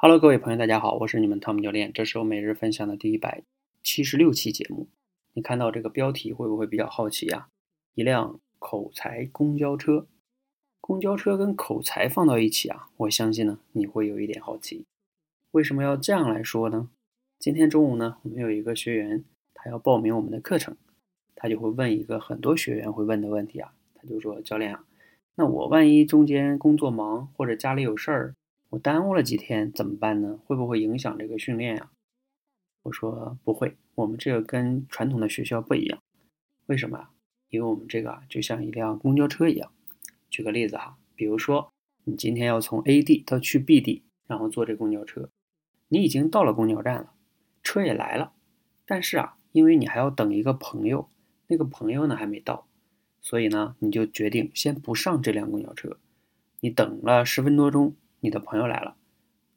Hello，各位朋友，大家好，我是你们汤姆教练，这是我每日分享的第一百七十六期节目。你看到这个标题会不会比较好奇呀？一辆口才公交车，公交车跟口才放到一起啊，我相信呢你会有一点好奇，为什么要这样来说呢？今天中午呢，我们有一个学员，他要报名我们的课程，他就会问一个很多学员会问的问题啊，他就说教练啊，那我万一中间工作忙或者家里有事儿。我耽误了几天怎么办呢？会不会影响这个训练呀？我说不会，我们这个跟传统的学校不一样。为什么？因为我们这个啊，就像一辆公交车一样。举个例子哈，比如说你今天要从 A 地到去 B 地，然后坐这公交车，你已经到了公交站了，车也来了，但是啊，因为你还要等一个朋友，那个朋友呢还没到，所以呢，你就决定先不上这辆公交车。你等了十分多钟。你的朋友来了，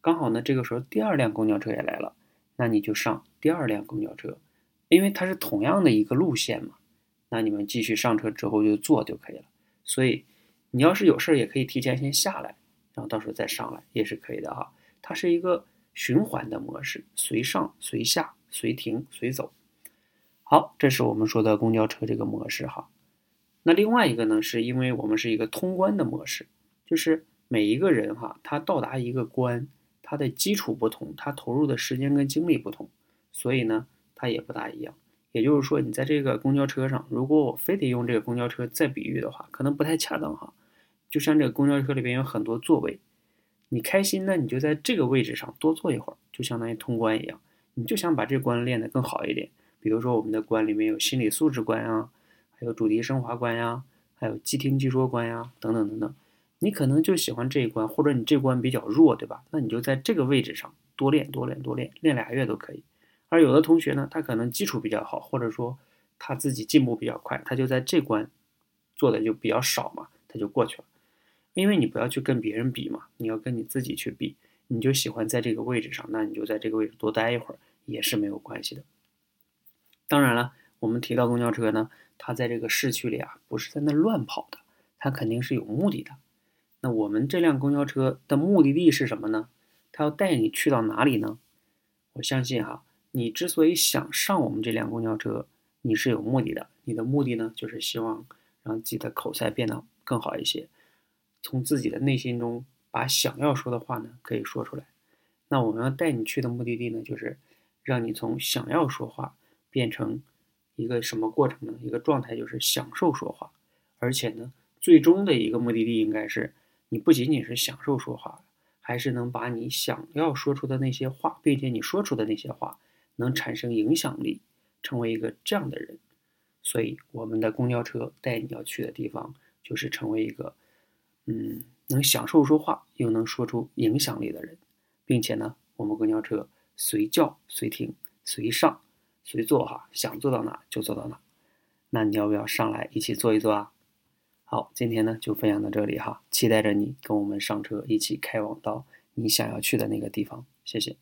刚好呢，这个时候第二辆公交车也来了，那你就上第二辆公交车，因为它是同样的一个路线嘛。那你们继续上车之后就坐就可以了。所以你要是有事儿，也可以提前先下来，然后到时候再上来也是可以的哈。它是一个循环的模式，随上随下，随停随走。好，这是我们说的公交车这个模式哈。那另外一个呢，是因为我们是一个通关的模式，就是。每一个人哈，他到达一个关，他的基础不同，他投入的时间跟精力不同，所以呢，他也不大一样。也就是说，你在这个公交车上，如果我非得用这个公交车再比喻的话，可能不太恰当哈。就像这个公交车里边有很多座位，你开心呢，你就在这个位置上多坐一会儿，就相当于通关一样。你就想把这关练得更好一点，比如说我们的关里面有心理素质关呀，还有主题升华关呀，还有即听即说关呀，等等等等。你可能就喜欢这一关，或者你这关比较弱，对吧？那你就在这个位置上多练、多练、多练，练俩月都可以。而有的同学呢，他可能基础比较好，或者说他自己进步比较快，他就在这关做的就比较少嘛，他就过去了。因为你不要去跟别人比嘛，你要跟你自己去比。你就喜欢在这个位置上，那你就在这个位置多待一会儿也是没有关系的。当然了，我们提到公交车呢，它在这个市区里啊，不是在那乱跑的，它肯定是有目的的。那我们这辆公交车的目的地是什么呢？它要带你去到哪里呢？我相信哈，你之所以想上我们这辆公交车，你是有目的的。你的目的呢，就是希望让自己的口才变得更好一些，从自己的内心中把想要说的话呢，可以说出来。那我们要带你去的目的地呢，就是让你从想要说话变成一个什么过程呢？一个状态就是享受说话，而且呢，最终的一个目的地应该是。你不仅仅是享受说话，还是能把你想要说出的那些话，并且你说出的那些话能产生影响力，成为一个这样的人。所以，我们的公交车带你要去的地方，就是成为一个，嗯，能享受说话又能说出影响力的人，并且呢，我们公交车随叫随停随上随坐，哈，想坐到哪就坐到哪。那你要不要上来一起坐一坐啊？好，今天呢就分享到这里哈，期待着你跟我们上车，一起开往到你想要去的那个地方。谢谢。